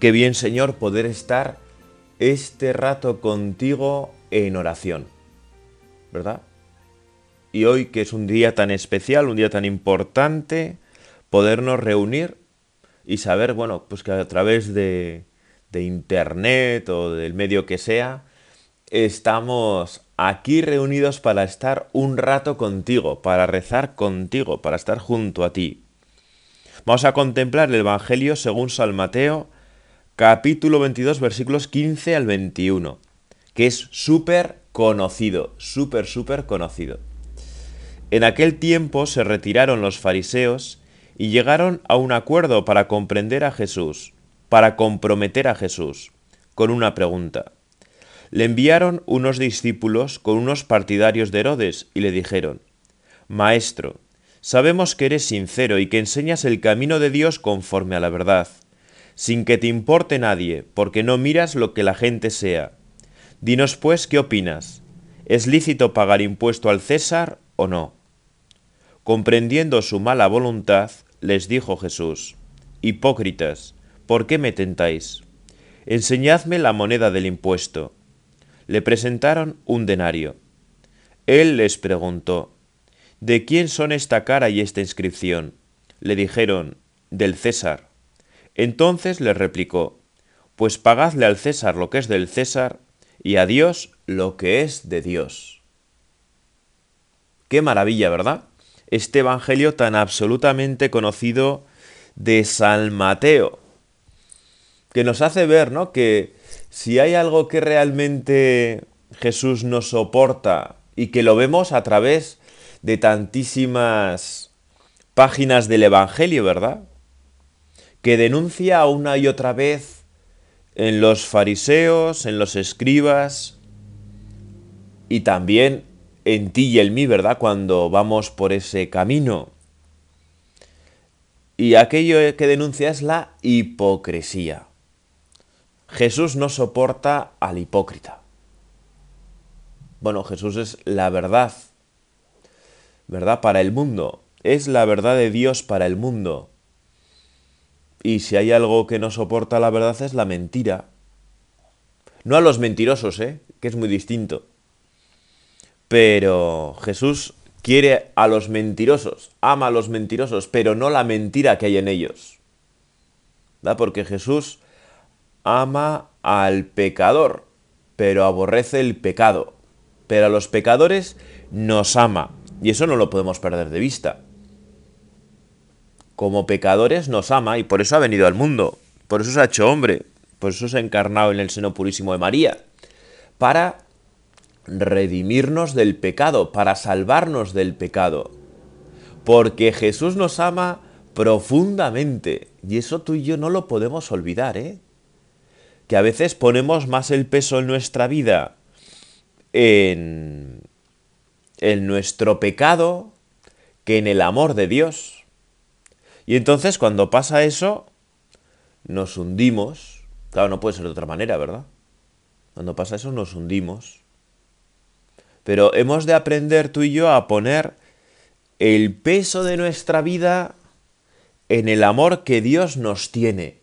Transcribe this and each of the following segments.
Qué bien, Señor, poder estar este rato contigo en oración, ¿verdad? Y hoy que es un día tan especial, un día tan importante, podernos reunir y saber, bueno, pues que a través de, de internet o del medio que sea, estamos aquí reunidos para estar un rato contigo, para rezar contigo, para estar junto a ti. Vamos a contemplar el Evangelio según San Mateo, capítulo 22, versículos 15 al 21, que es súper conocido, súper, súper conocido. En aquel tiempo se retiraron los fariseos y llegaron a un acuerdo para comprender a Jesús, para comprometer a Jesús, con una pregunta. Le enviaron unos discípulos con unos partidarios de Herodes y le dijeron, Maestro, sabemos que eres sincero y que enseñas el camino de Dios conforme a la verdad sin que te importe nadie, porque no miras lo que la gente sea. Dinos pues qué opinas. ¿Es lícito pagar impuesto al César o no? Comprendiendo su mala voluntad, les dijo Jesús, Hipócritas, ¿por qué me tentáis? Enseñadme la moneda del impuesto. Le presentaron un denario. Él les preguntó, ¿De quién son esta cara y esta inscripción? Le dijeron, del César. Entonces le replicó, Pues pagadle al César lo que es del César y a Dios lo que es de Dios. Qué maravilla, ¿verdad? Este Evangelio tan absolutamente conocido de San Mateo, que nos hace ver, ¿no? Que si hay algo que realmente Jesús nos soporta y que lo vemos a través de tantísimas páginas del Evangelio, ¿verdad? Que denuncia una y otra vez en los fariseos, en los escribas y también en ti y en mí, ¿verdad? Cuando vamos por ese camino. Y aquello que denuncia es la hipocresía. Jesús no soporta al hipócrita. Bueno, Jesús es la verdad, ¿verdad? Para el mundo. Es la verdad de Dios para el mundo. Y si hay algo que no soporta la verdad es la mentira. No a los mentirosos, ¿eh? que es muy distinto. Pero Jesús quiere a los mentirosos, ama a los mentirosos, pero no la mentira que hay en ellos. ¿Da? Porque Jesús ama al pecador, pero aborrece el pecado. Pero a los pecadores nos ama. Y eso no lo podemos perder de vista como pecadores nos ama y por eso ha venido al mundo, por eso se ha hecho hombre, por eso se ha encarnado en el seno purísimo de María, para redimirnos del pecado, para salvarnos del pecado. Porque Jesús nos ama profundamente y eso tú y yo no lo podemos olvidar, ¿eh? Que a veces ponemos más el peso en nuestra vida en, en nuestro pecado que en el amor de Dios. Y entonces cuando pasa eso, nos hundimos. Claro, no puede ser de otra manera, ¿verdad? Cuando pasa eso, nos hundimos. Pero hemos de aprender tú y yo a poner el peso de nuestra vida en el amor que Dios nos tiene.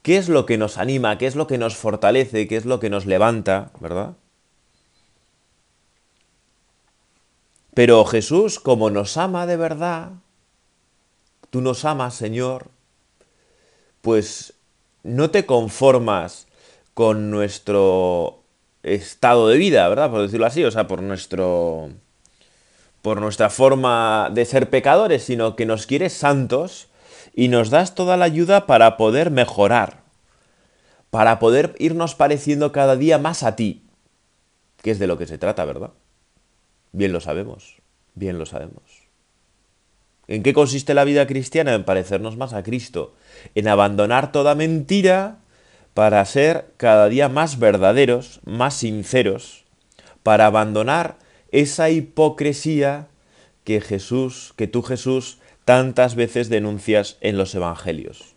¿Qué es lo que nos anima? ¿Qué es lo que nos fortalece? ¿Qué es lo que nos levanta? ¿Verdad? Pero Jesús, como nos ama de verdad, tú nos amas, Señor, pues no te conformas con nuestro estado de vida, ¿verdad? Por decirlo así, o sea, por nuestro por nuestra forma de ser pecadores, sino que nos quieres santos y nos das toda la ayuda para poder mejorar, para poder irnos pareciendo cada día más a ti, que es de lo que se trata, ¿verdad? Bien lo sabemos, bien lo sabemos. ¿En qué consiste la vida cristiana? En parecernos más a Cristo, en abandonar toda mentira para ser cada día más verdaderos, más sinceros, para abandonar esa hipocresía que Jesús, que tú Jesús tantas veces denuncias en los evangelios.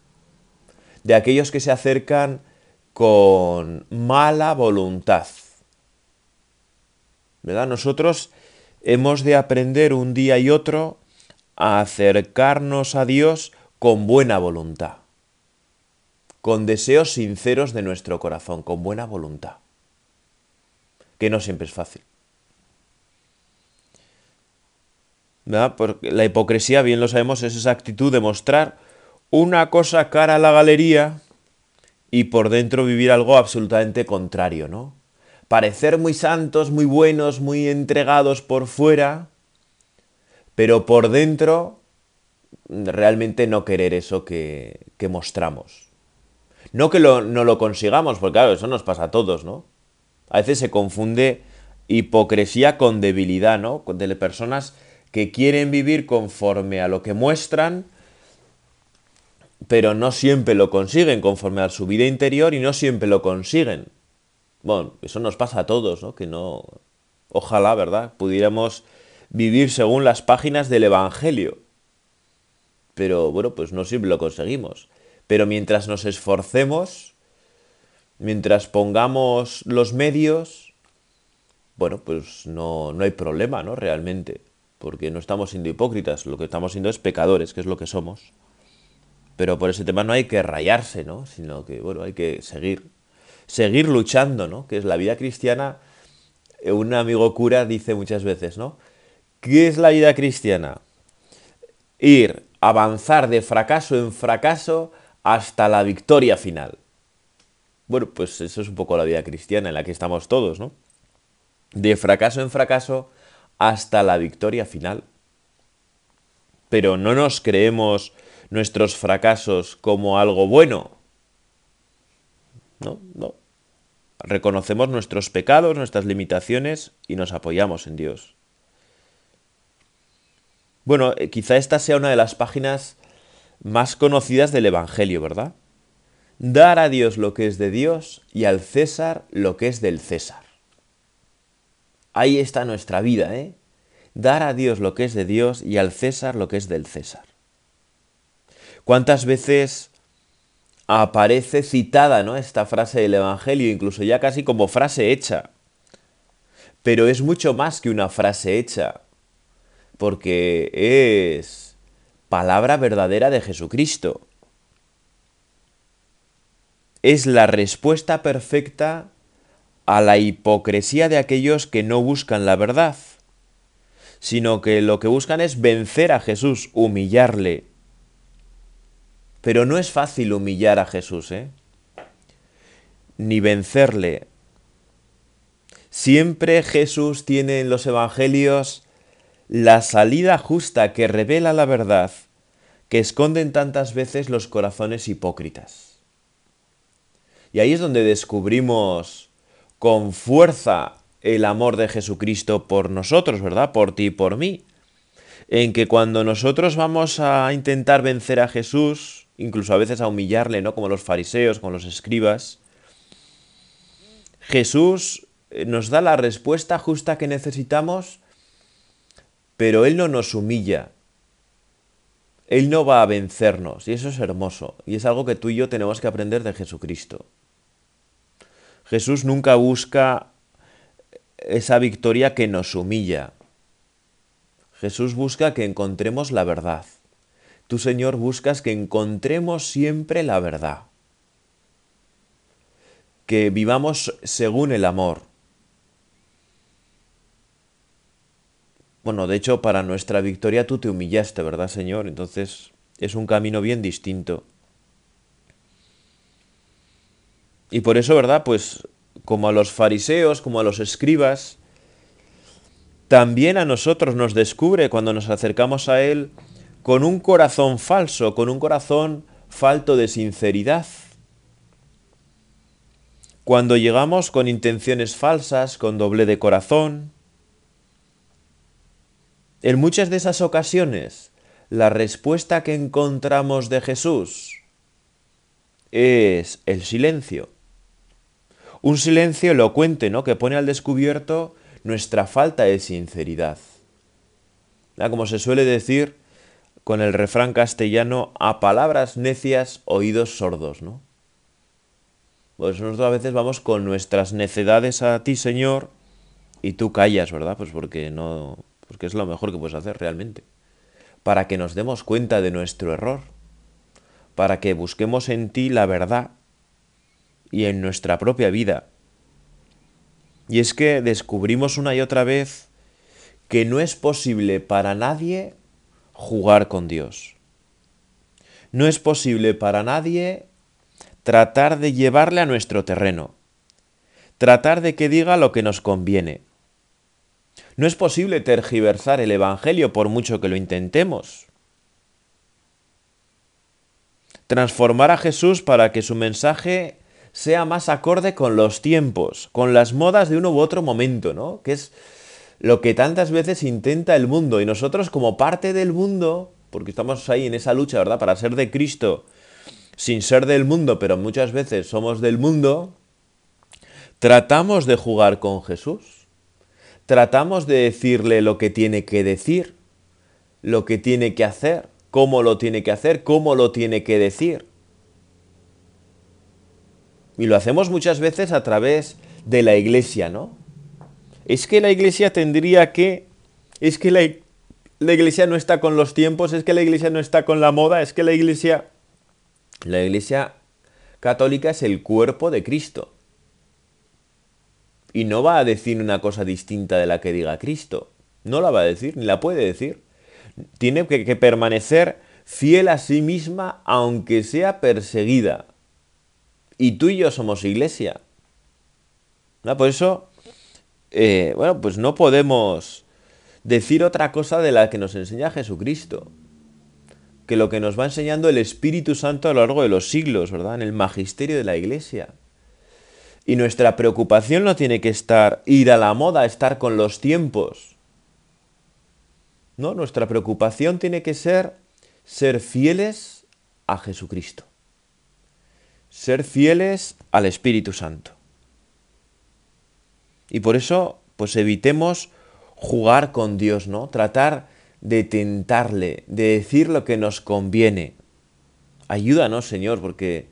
De aquellos que se acercan con mala voluntad. Nosotros hemos de aprender un día y otro a acercarnos a Dios con buena voluntad, con deseos sinceros de nuestro corazón, con buena voluntad, que no siempre es fácil. Porque la hipocresía, bien lo sabemos, es esa actitud de mostrar una cosa cara a la galería y por dentro vivir algo absolutamente contrario, ¿no? Parecer muy santos, muy buenos, muy entregados por fuera, pero por dentro realmente no querer eso que, mostramos. No que no lo consigamos, porque claro, eso nos pasa a todos, ¿no? A veces se confunde hipocresía con debilidad, ¿no? De personas que quieren vivir conforme a lo que muestran, pero no siempre lo consiguen conforme a su vida interior y no siempre lo consiguen. Bueno, eso nos pasa a todos, ¿no? Que no... Ojalá, ¿verdad? Pudiéramos vivir según las páginas del Evangelio. Pero bueno, pues no siempre lo conseguimos. Pero mientras nos esforcemos, mientras pongamos los medios, bueno, pues no, no hay problema, ¿no? Realmente porque no estamos siendo hipócritas, lo que estamos siendo es pecadores, que es lo que somos. Pero por ese tema no hay que rayarse, ¿no? Sino que, bueno, hay que seguir, seguir luchando, ¿no? Que es la vida cristiana. Un amigo cura dice muchas veces, ¿no? ¿Qué es la vida cristiana? Ir, avanzar de fracaso en fracaso hasta la victoria final. Bueno, pues eso es un poco la vida cristiana en la que estamos todos, ¿no? De fracaso en fracaso hasta la victoria final. Pero no nos creemos nuestros fracasos como algo bueno. No, no. Reconocemos nuestros pecados, nuestras limitaciones y nos apoyamos en Dios. Bueno, eh, quizá esta sea una de las páginas más conocidas del Evangelio, ¿verdad? Dar a Dios lo que es de Dios y al César lo que es del César. Ahí está nuestra vida, ¿eh? Dar a Dios lo que es de Dios y al César lo que es del César. ¿Cuántas veces aparece citada ¿no? esta frase del Evangelio, incluso ya casi como frase hecha? Pero es mucho más que una frase hecha, porque es palabra verdadera de Jesucristo. Es la respuesta perfecta a la hipocresía de aquellos que no buscan la verdad, sino que lo que buscan es vencer a Jesús, humillarle. Pero no es fácil humillar a Jesús, ¿eh? Ni vencerle. Siempre Jesús tiene en los evangelios la salida justa que revela la verdad que esconden tantas veces los corazones hipócritas. Y ahí es donde descubrimos con fuerza el amor de Jesucristo por nosotros, ¿verdad? Por ti y por mí. En que cuando nosotros vamos a intentar vencer a Jesús, incluso a veces a humillarle, ¿no? Como los fariseos, como los escribas, Jesús eh, nos da la respuesta justa que necesitamos, pero Él no nos humilla. Él no va a vencernos, y eso es hermoso, y es algo que tú y yo tenemos que aprender de Jesucristo. Jesús nunca busca esa victoria que nos humilla. Jesús busca que encontremos la verdad. Tú, Señor, buscas que encontremos siempre la verdad. Que vivamos según el amor. Bueno, de hecho, para nuestra victoria tú te humillaste, ¿verdad, Señor? Entonces es un camino bien distinto. Y por eso, ¿verdad? Pues como a los fariseos, como a los escribas, también a nosotros nos descubre cuando nos acercamos a Él con un corazón falso, con un corazón falto de sinceridad. Cuando llegamos con intenciones falsas, con doble de corazón, en muchas de esas ocasiones la respuesta que encontramos de Jesús es el silencio. Un silencio elocuente, ¿no? Que pone al descubierto nuestra falta de sinceridad. Como se suele decir con el refrán castellano, a palabras necias, oídos sordos, ¿no? Pues nosotros a veces vamos con nuestras necedades a ti, Señor, y tú callas, ¿verdad? Pues porque no, porque es lo mejor que puedes hacer realmente. Para que nos demos cuenta de nuestro error, para que busquemos en ti la verdad y en nuestra propia vida. Y es que descubrimos una y otra vez que no es posible para nadie jugar con Dios. No es posible para nadie tratar de llevarle a nuestro terreno, tratar de que diga lo que nos conviene. No es posible tergiversar el Evangelio por mucho que lo intentemos. Transformar a Jesús para que su mensaje sea más acorde con los tiempos, con las modas de uno u otro momento, ¿no? Que es lo que tantas veces intenta el mundo y nosotros como parte del mundo, porque estamos ahí en esa lucha, ¿verdad? Para ser de Cristo sin ser del mundo, pero muchas veces somos del mundo, tratamos de jugar con Jesús. Tratamos de decirle lo que tiene que decir, lo que tiene que hacer, cómo lo tiene que hacer, cómo lo tiene que decir. Y lo hacemos muchas veces a través de la iglesia, ¿no? Es que la iglesia tendría que... Es que la, la iglesia no está con los tiempos, es que la iglesia no está con la moda, es que la iglesia la Iglesia católica es el cuerpo de Cristo. Y no va a decir una cosa distinta de la que diga Cristo. No la va a decir, ni la puede decir. Tiene que, permanecer fiel a sí misma aunque sea perseguida. Y tú y yo somos iglesia. Por eso, eh, bueno, pues no podemos decir otra cosa de la que nos enseña Jesucristo que lo que nos va enseñando el Espíritu Santo a lo largo de los siglos, ¿verdad? En el magisterio de la Iglesia. Y nuestra preocupación no tiene que estar ir a la moda, estar con los tiempos. No, nuestra preocupación tiene que ser ser fieles a Jesucristo. Ser fieles al Espíritu Santo. Y por eso, pues evitemos jugar con Dios, ¿no? Tratar de tentarle, de decir lo que nos conviene. Ayúdanos, Señor, porque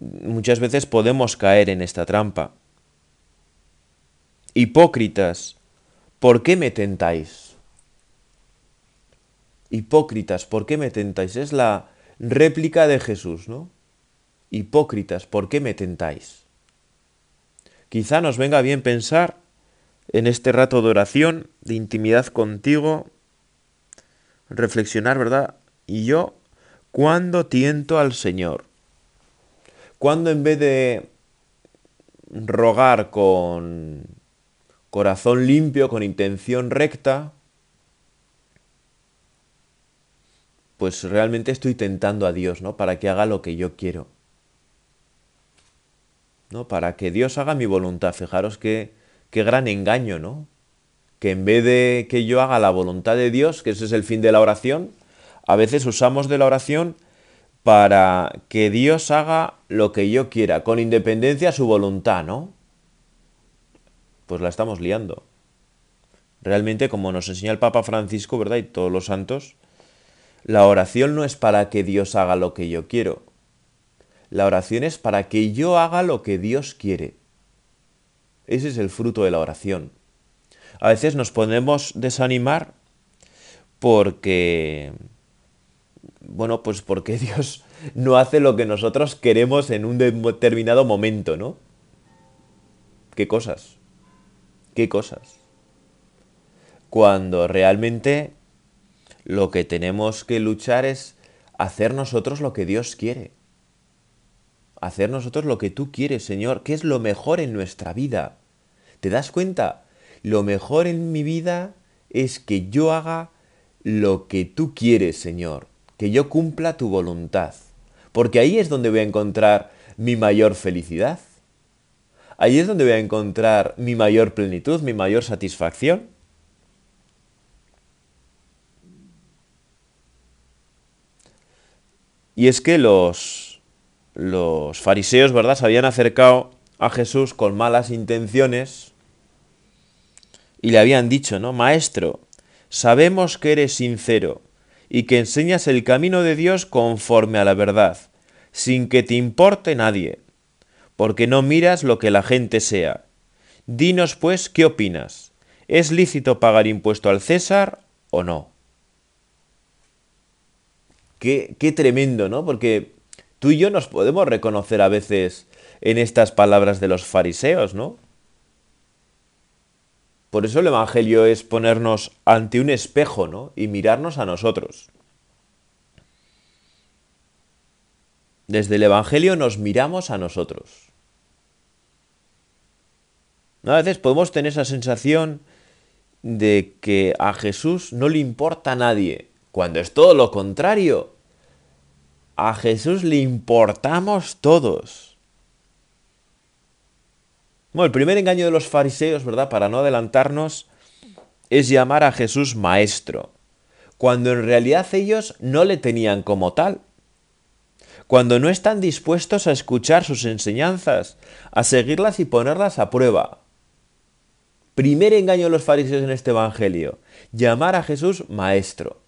muchas veces podemos caer en esta trampa. Hipócritas, ¿por qué me tentáis? Hipócritas, ¿por qué me tentáis? Es la réplica de Jesús, ¿no? Hipócritas, ¿por qué me tentáis? Quizá nos venga bien pensar en este rato de oración, de intimidad contigo, reflexionar, ¿verdad? Y yo, ¿cuándo tiento al Señor? ¿Cuándo en vez de rogar con corazón limpio, con intención recta, pues realmente estoy tentando a Dios, ¿no? Para que haga lo que yo quiero. ¿No? Para que Dios haga mi voluntad. Fijaros qué, qué gran engaño, ¿no? que en vez de que yo haga la voluntad de Dios, que ese es el fin de la oración, a veces usamos de la oración para que Dios haga lo que yo quiera, con independencia a su voluntad, ¿no? Pues la estamos liando. Realmente, como nos enseña el Papa Francisco, ¿verdad? Y todos los santos, la oración no es para que Dios haga lo que yo quiero. La oración es para que yo haga lo que Dios quiere. Ese es el fruto de la oración a veces nos podemos desanimar porque, bueno, pues porque Dios no hace lo que nosotros queremos en un determinado momento, ¿no? ¿Qué cosas? ¿Qué cosas? Cuando realmente lo que tenemos que luchar es hacer nosotros lo que Dios quiere. Hacer nosotros lo que tú quieres, Señor, que es lo mejor en nuestra vida. ¿Te das cuenta? Lo mejor en mi vida es que yo haga lo que tú quieres, Señor, que yo cumpla tu voluntad, porque ahí es donde voy a encontrar mi mayor felicidad. Ahí es donde voy a encontrar mi mayor plenitud, mi mayor satisfacción. Y es que los, los fariseos, ¿verdad?, se habían acercado a Jesús con malas intenciones y le habían dicho, ¿no? Maestro, sabemos que eres sincero y que enseñas el camino de Dios conforme a la verdad, sin que te importe nadie, porque no miras lo que la gente sea. Dinos, pues, ¿qué opinas? ¿Es lícito pagar impuesto al César o no? Qué, qué tremendo, ¿no? Porque tú y yo nos podemos reconocer a veces en estas palabras de los fariseos, ¿no? Por eso el Evangelio es ponernos ante un espejo, ¿no? Y mirarnos a nosotros. Desde el Evangelio nos miramos a nosotros. A veces podemos tener esa sensación de que a Jesús no le importa a nadie, cuando es todo lo contrario. A Jesús le importamos todos. Bueno, el primer engaño de los fariseos, ¿verdad? Para no adelantarnos, es llamar a Jesús maestro, cuando en realidad ellos no le tenían como tal. Cuando no están dispuestos a escuchar sus enseñanzas, a seguirlas y ponerlas a prueba. Primer engaño de los fariseos en este Evangelio, llamar a Jesús maestro.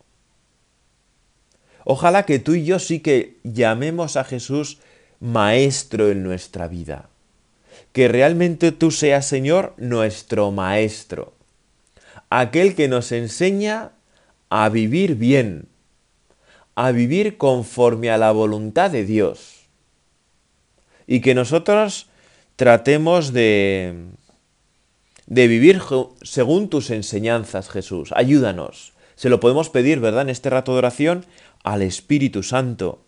Ojalá que tú y yo sí que llamemos a Jesús maestro en nuestra vida que realmente tú seas, Señor, nuestro Maestro, aquel que nos enseña a vivir bien, a vivir conforme a la voluntad de Dios, y que nosotros tratemos de, de vivir según tus enseñanzas, Jesús. Ayúdanos. Se lo podemos pedir, ¿verdad? En este rato de oración al Espíritu Santo,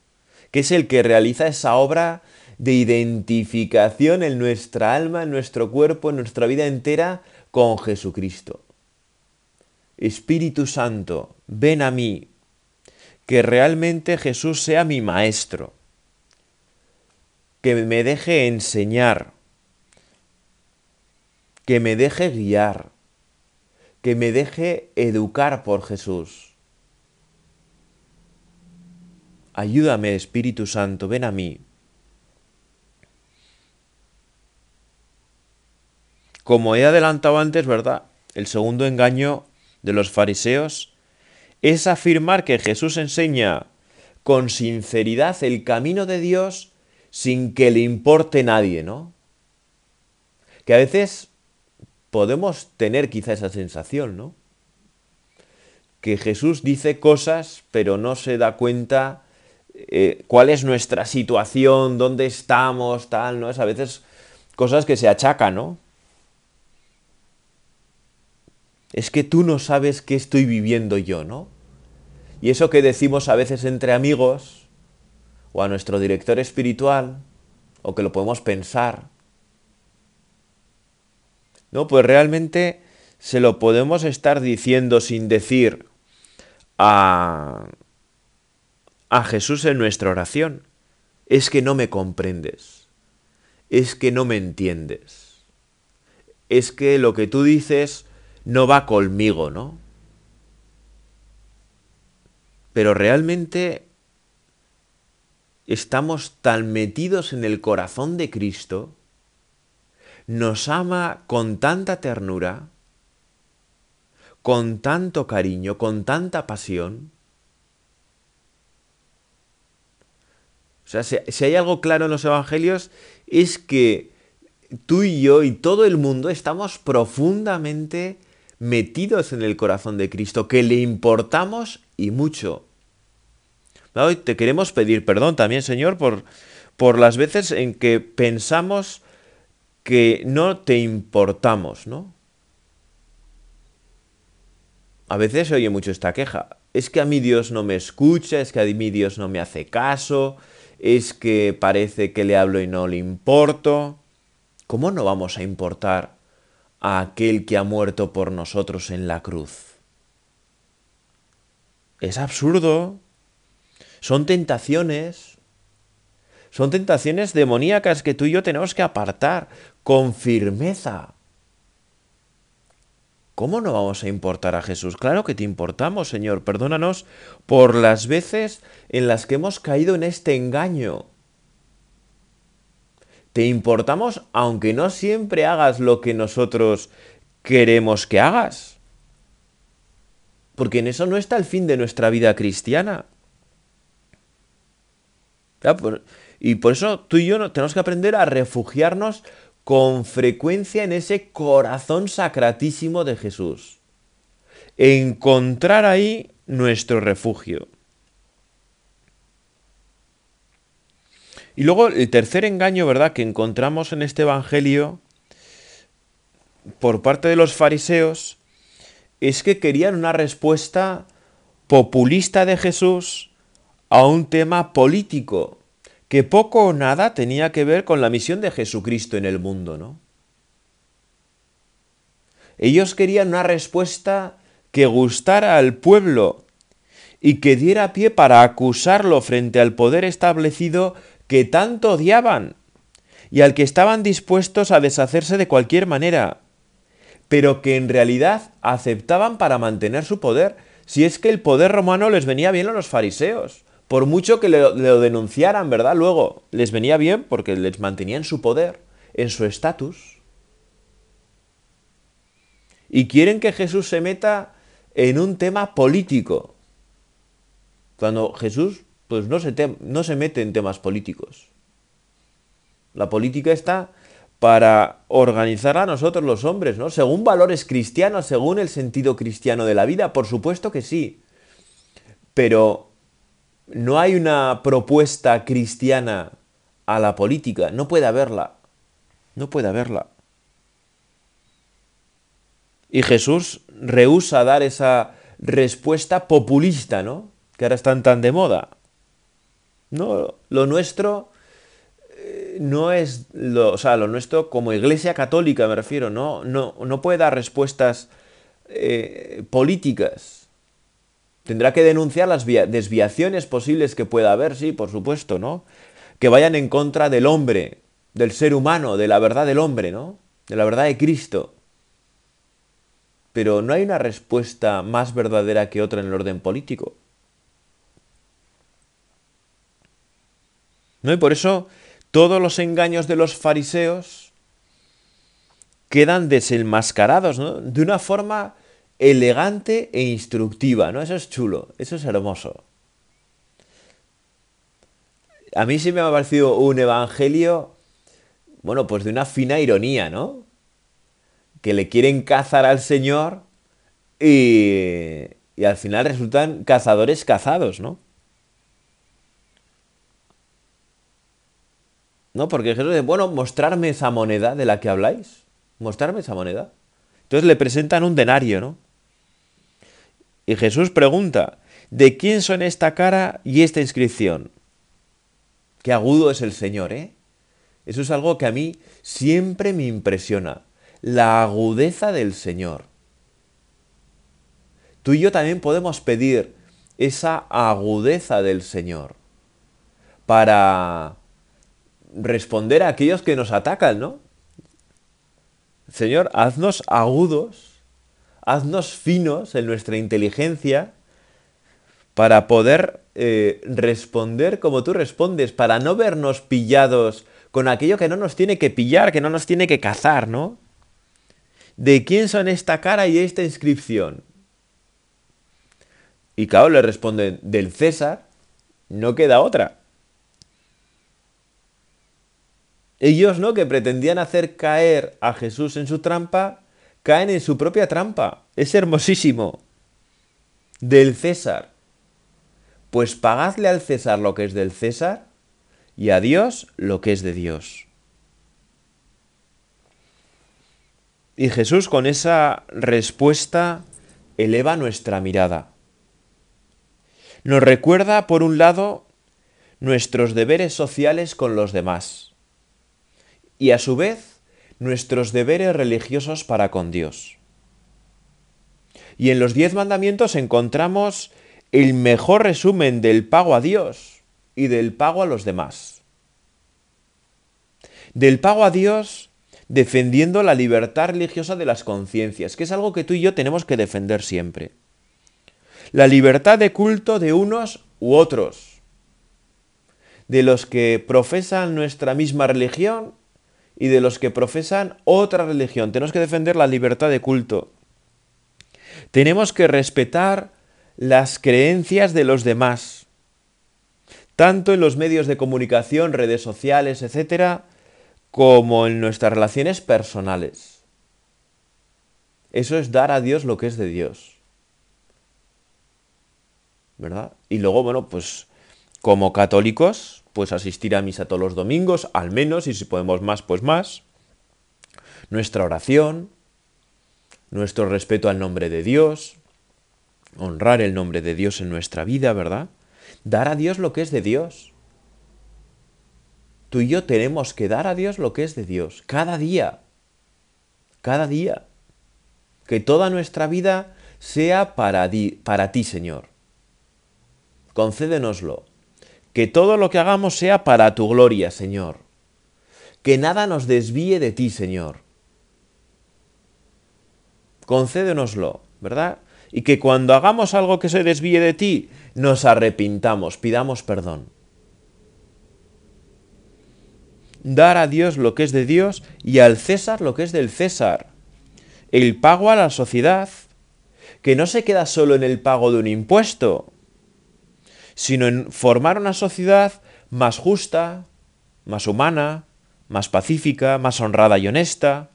que es el que realiza esa obra de identificación en nuestra alma, en nuestro cuerpo, en nuestra vida entera con Jesucristo. Espíritu Santo, ven a mí, que realmente Jesús sea mi maestro, que me deje enseñar, que me deje guiar, que me deje educar por Jesús. Ayúdame, Espíritu Santo, ven a mí. Como he adelantado antes, ¿verdad? El segundo engaño de los fariseos es afirmar que Jesús enseña con sinceridad el camino de Dios sin que le importe nadie, ¿no? Que a veces podemos tener quizá esa sensación, ¿no? Que Jesús dice cosas pero no se da cuenta eh, cuál es nuestra situación, dónde estamos, tal, ¿no? Es a veces cosas que se achacan, ¿no? Es que tú no sabes qué estoy viviendo yo, ¿no? Y eso que decimos a veces entre amigos, o a nuestro director espiritual, o que lo podemos pensar, ¿no? Pues realmente se lo podemos estar diciendo sin decir a, a Jesús en nuestra oración. Es que no me comprendes. Es que no me entiendes. Es que lo que tú dices no va conmigo, ¿no? Pero realmente estamos tan metidos en el corazón de Cristo, nos ama con tanta ternura, con tanto cariño, con tanta pasión. O sea, si, hay algo claro en los evangelios es que tú y yo y todo el mundo estamos profundamente metidos en el corazón de Cristo, que le importamos y mucho. Hoy te queremos pedir perdón también, Señor, por, por las veces en que pensamos que no te importamos, ¿no? A veces se oye mucho esta queja. Es que a mí Dios no me escucha, es que a mí Dios no me hace caso, es que parece que le hablo y no le importo. ¿Cómo no vamos a importar a aquel que ha muerto por nosotros en la cruz. Es absurdo. Son tentaciones. Son tentaciones demoníacas que tú y yo tenemos que apartar con firmeza. ¿Cómo no vamos a importar a Jesús? Claro que te importamos, Señor. Perdónanos por las veces en las que hemos caído en este engaño. Te importamos aunque no siempre hagas lo que nosotros queremos que hagas. Porque en eso no está el fin de nuestra vida cristiana. Y por eso tú y yo tenemos que aprender a refugiarnos con frecuencia en ese corazón sacratísimo de Jesús. Encontrar ahí nuestro refugio. Y luego el tercer engaño, ¿verdad?, que encontramos en este Evangelio por parte de los fariseos es que querían una respuesta populista de Jesús a un tema político que poco o nada tenía que ver con la misión de Jesucristo en el mundo, ¿no? Ellos querían una respuesta que gustara al pueblo y que diera pie para acusarlo frente al poder establecido que tanto odiaban y al que estaban dispuestos a deshacerse de cualquier manera, pero que en realidad aceptaban para mantener su poder, si es que el poder romano les venía bien a los fariseos por mucho que lo, denunciaran, ¿verdad? Luego les venía bien porque les mantenían su poder, en su estatus. Y quieren que Jesús se meta en un tema político. Cuando Jesús pues no se, no se mete en temas políticos. La política está para organizar a nosotros los hombres, ¿no? Según valores cristianos, según el sentido cristiano de la vida, por supuesto que sí. Pero no hay una propuesta cristiana a la política, no puede haberla, no puede haberla. Y Jesús rehúsa dar esa respuesta populista, ¿no? Que ahora están tan de moda. No, lo nuestro eh, no es lo, o sea, lo nuestro como iglesia católica me refiero, no, no, no puede dar respuestas eh, políticas Tendrá que denunciar las desviaciones posibles que pueda haber, sí, por supuesto, ¿no? Que vayan en contra del hombre, del ser humano, de la verdad del hombre, ¿no? De la verdad de Cristo. Pero no hay una respuesta más verdadera que otra en el orden político. Y por eso todos los engaños de los fariseos quedan desenmascarados. De una forma elegante e instructiva, ¿no? Eso es chulo, eso es hermoso. A mí sí me ha parecido un evangelio, bueno, pues de una fina ironía, ¿no? Que le quieren cazar al Señor y, y al final resultan cazadores cazados, ¿no? ¿No? Porque Jesús dice, bueno, mostrarme esa moneda de la que habláis. Mostrarme esa moneda. Entonces le presentan un denario, ¿no? Y Jesús pregunta, ¿de quién son esta cara y esta inscripción? Qué agudo es el Señor, ¿eh? Eso es algo que a mí siempre me impresiona, la agudeza del Señor. Tú y yo también podemos pedir esa agudeza del Señor para responder a aquellos que nos atacan, ¿no? Señor, haznos agudos haznos finos en nuestra inteligencia para poder eh, responder como tú respondes, para no vernos pillados con aquello que no nos tiene que pillar, que no nos tiene que cazar, ¿no? ¿De quién son esta cara y esta inscripción? Y claro, le responden, del César, no queda otra. Ellos, ¿no? Que pretendían hacer caer a Jesús en su trampa, caen en su propia trampa. Es hermosísimo. Del César. Pues pagadle al César lo que es del César y a Dios lo que es de Dios. Y Jesús con esa respuesta eleva nuestra mirada. Nos recuerda, por un lado, nuestros deberes sociales con los demás y a su vez nuestros deberes religiosos para con Dios. Y en los diez mandamientos encontramos el mejor resumen del pago a Dios y del pago a los demás. Del pago a Dios defendiendo la libertad religiosa de las conciencias, que es algo que tú y yo tenemos que defender siempre. La libertad de culto de unos u otros, de los que profesan nuestra misma religión y de los que profesan otra religión. Tenemos que defender la libertad de culto. Tenemos que respetar las creencias de los demás, tanto en los medios de comunicación, redes sociales, etcétera, como en nuestras relaciones personales. Eso es dar a Dios lo que es de Dios. ¿Verdad? Y luego, bueno, pues como católicos, pues asistir a misa todos los domingos, al menos, y si podemos más, pues más. Nuestra oración, nuestro respeto al nombre de Dios, honrar el nombre de Dios en nuestra vida, ¿verdad? Dar a Dios lo que es de Dios. Tú y yo tenemos que dar a Dios lo que es de Dios, cada día, cada día. Que toda nuestra vida sea para, para ti, Señor. Concédenoslo. Que todo lo que hagamos sea para tu gloria, Señor. Que nada nos desvíe de ti, Señor. Concédenoslo, ¿verdad? Y que cuando hagamos algo que se desvíe de ti, nos arrepintamos, pidamos perdón dar a Dios lo que es de Dios y al César lo que es del César. El pago a la sociedad, que no se queda solo en el pago de un impuesto, sino en formar una sociedad más justa, más humana, más pacífica, más honrada y honesta.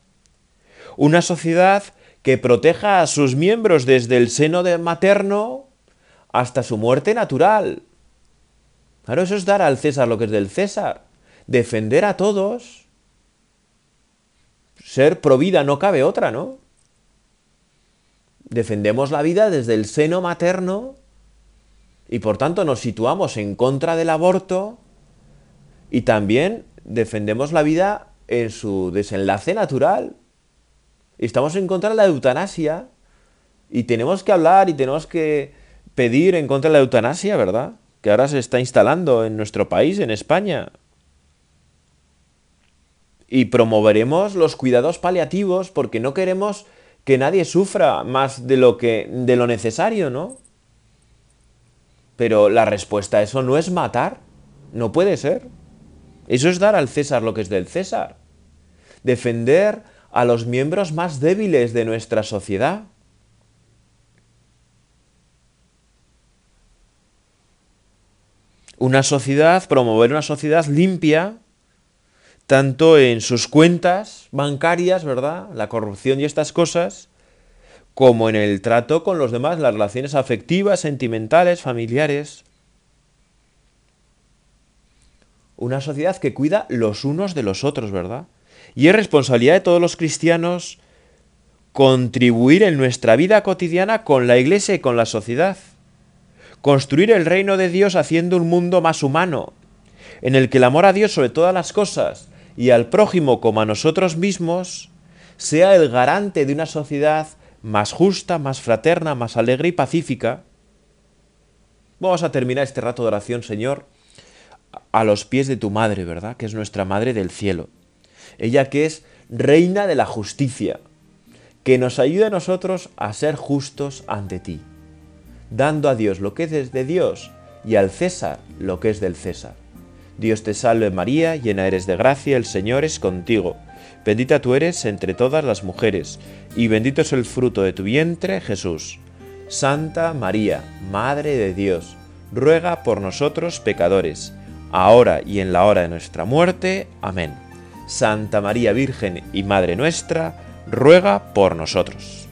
Una sociedad que proteja a sus miembros desde el seno materno hasta su muerte natural. Claro, eso es dar al César lo que es del César defender a todos, ser pro vida no cabe otra, ¿no? Defendemos la vida desde el seno materno y por tanto nos situamos en contra del aborto y también defendemos la vida en su desenlace natural. Y estamos en contra de la eutanasia y tenemos que hablar y tenemos que pedir en contra de la eutanasia, ¿verdad? Que ahora se está instalando en nuestro país, en España y promoveremos los cuidados paliativos porque no queremos que nadie sufra más de lo que de lo necesario, ¿no? Pero la respuesta a eso no es matar, no puede ser. Eso es dar al César lo que es del César. Defender a los miembros más débiles de nuestra sociedad. Una sociedad, promover una sociedad limpia, tanto en sus cuentas bancarias, ¿verdad? La corrupción y estas cosas, como en el trato con los demás, las relaciones afectivas, sentimentales, familiares. Una sociedad que cuida los unos de los otros, ¿verdad? Y es responsabilidad de todos los cristianos contribuir en nuestra vida cotidiana con la iglesia y con la sociedad. Construir el reino de Dios haciendo un mundo más humano, en el que el amor a Dios sobre todas las cosas y al prójimo como a nosotros mismos, sea el garante de una sociedad más justa, más fraterna, más alegre y pacífica. Vamos a terminar este rato de oración, Señor, a los pies de tu Madre, ¿verdad? Que es nuestra Madre del cielo. Ella que es reina de la justicia, que nos ayuda a nosotros a ser justos ante ti, dando a Dios lo que es de Dios y al César lo que es del César. Dios te salve María, llena eres de gracia, el Señor es contigo. Bendita tú eres entre todas las mujeres, y bendito es el fruto de tu vientre, Jesús. Santa María, Madre de Dios, ruega por nosotros pecadores, ahora y en la hora de nuestra muerte. Amén. Santa María Virgen y Madre nuestra, ruega por nosotros.